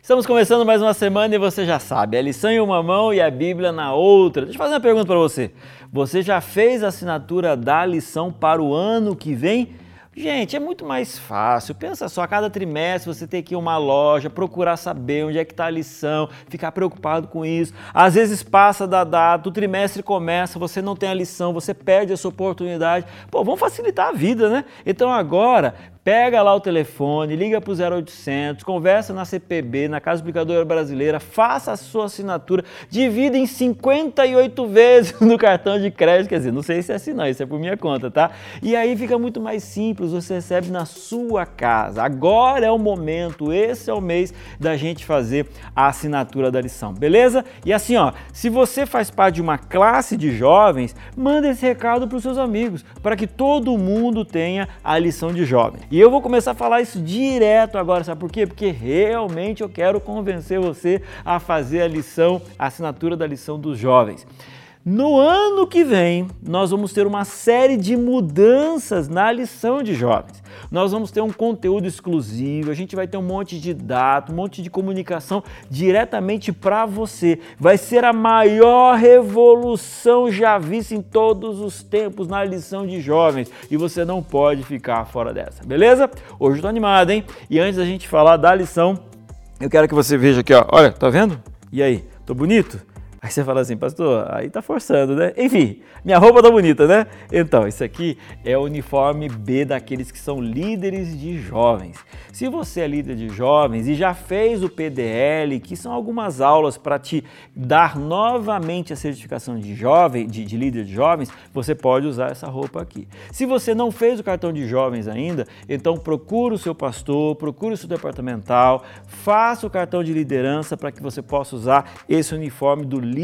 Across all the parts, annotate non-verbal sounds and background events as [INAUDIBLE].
Estamos começando mais uma semana e você já sabe, a lição em uma mão e a Bíblia na outra. Deixa eu fazer uma pergunta para você. Você já fez a assinatura da lição para o ano que vem? Gente, é muito mais fácil. Pensa só, a cada trimestre você tem que ir a uma loja, procurar saber onde é que está a lição, ficar preocupado com isso. Às vezes passa da data, o trimestre começa, você não tem a lição, você perde essa oportunidade. Pô, vamos facilitar a vida, né? Então agora, Pega lá o telefone, liga para o 0800, conversa na CPB, na Casa Explicadora Brasileira, faça a sua assinatura, divida em 58 vezes [LAUGHS] no cartão de crédito, quer dizer, não sei se é assim não, isso é por minha conta, tá? E aí fica muito mais simples, você recebe na sua casa. Agora é o momento, esse é o mês da gente fazer a assinatura da lição, beleza? E assim, ó, se você faz parte de uma classe de jovens, manda esse recado para os seus amigos, para que todo mundo tenha a lição de jovem. E eu vou começar a falar isso direto agora, sabe por quê? Porque realmente eu quero convencer você a fazer a lição, a assinatura da lição dos jovens. No ano que vem, nós vamos ter uma série de mudanças na lição de jovens. Nós vamos ter um conteúdo exclusivo, a gente vai ter um monte de dados, um monte de comunicação diretamente para você. Vai ser a maior revolução já vista em todos os tempos na lição de jovens e você não pode ficar fora dessa, beleza? Hoje eu tô animado, hein? E antes da gente falar da lição, eu quero que você veja aqui, ó. Olha, tá vendo? E aí, tô bonito? Aí você fala assim, pastor, aí tá forçando, né? Enfim, minha roupa tá bonita, né? Então, isso aqui é o uniforme B daqueles que são líderes de jovens. Se você é líder de jovens e já fez o PDL, que são algumas aulas para te dar novamente a certificação de jovem, de, de líder de jovens, você pode usar essa roupa aqui. Se você não fez o cartão de jovens ainda, então procure o seu pastor, procure o seu departamental, faça o cartão de liderança para que você possa usar esse uniforme do líder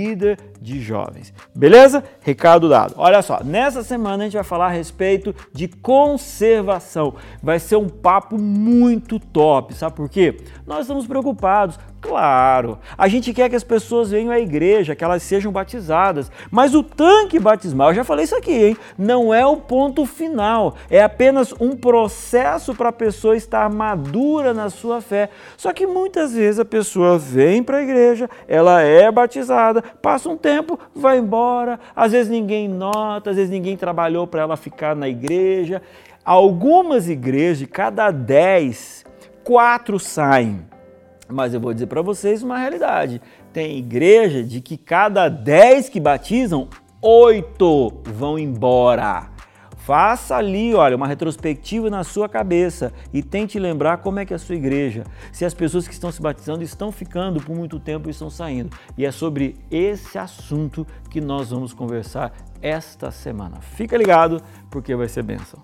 de jovens. Beleza? Recado dado. Olha só, nessa semana a gente vai falar a respeito de conservação. Vai ser um papo muito top, sabe por quê? Nós estamos preocupados Claro, a gente quer que as pessoas venham à igreja, que elas sejam batizadas, mas o tanque batismal, eu já falei isso aqui, hein? Não é o ponto final, é apenas um processo para a pessoa estar madura na sua fé. Só que muitas vezes a pessoa vem para a igreja, ela é batizada, passa um tempo, vai embora, às vezes ninguém nota, às vezes ninguém trabalhou para ela ficar na igreja. Algumas igrejas, cada dez, quatro saem. Mas eu vou dizer para vocês uma realidade. Tem igreja de que cada 10 que batizam, 8 vão embora. Faça ali, olha, uma retrospectiva na sua cabeça e tente lembrar como é que é a sua igreja, se as pessoas que estão se batizando estão ficando por muito tempo e estão saindo. E é sobre esse assunto que nós vamos conversar esta semana. Fica ligado porque vai ser bênção.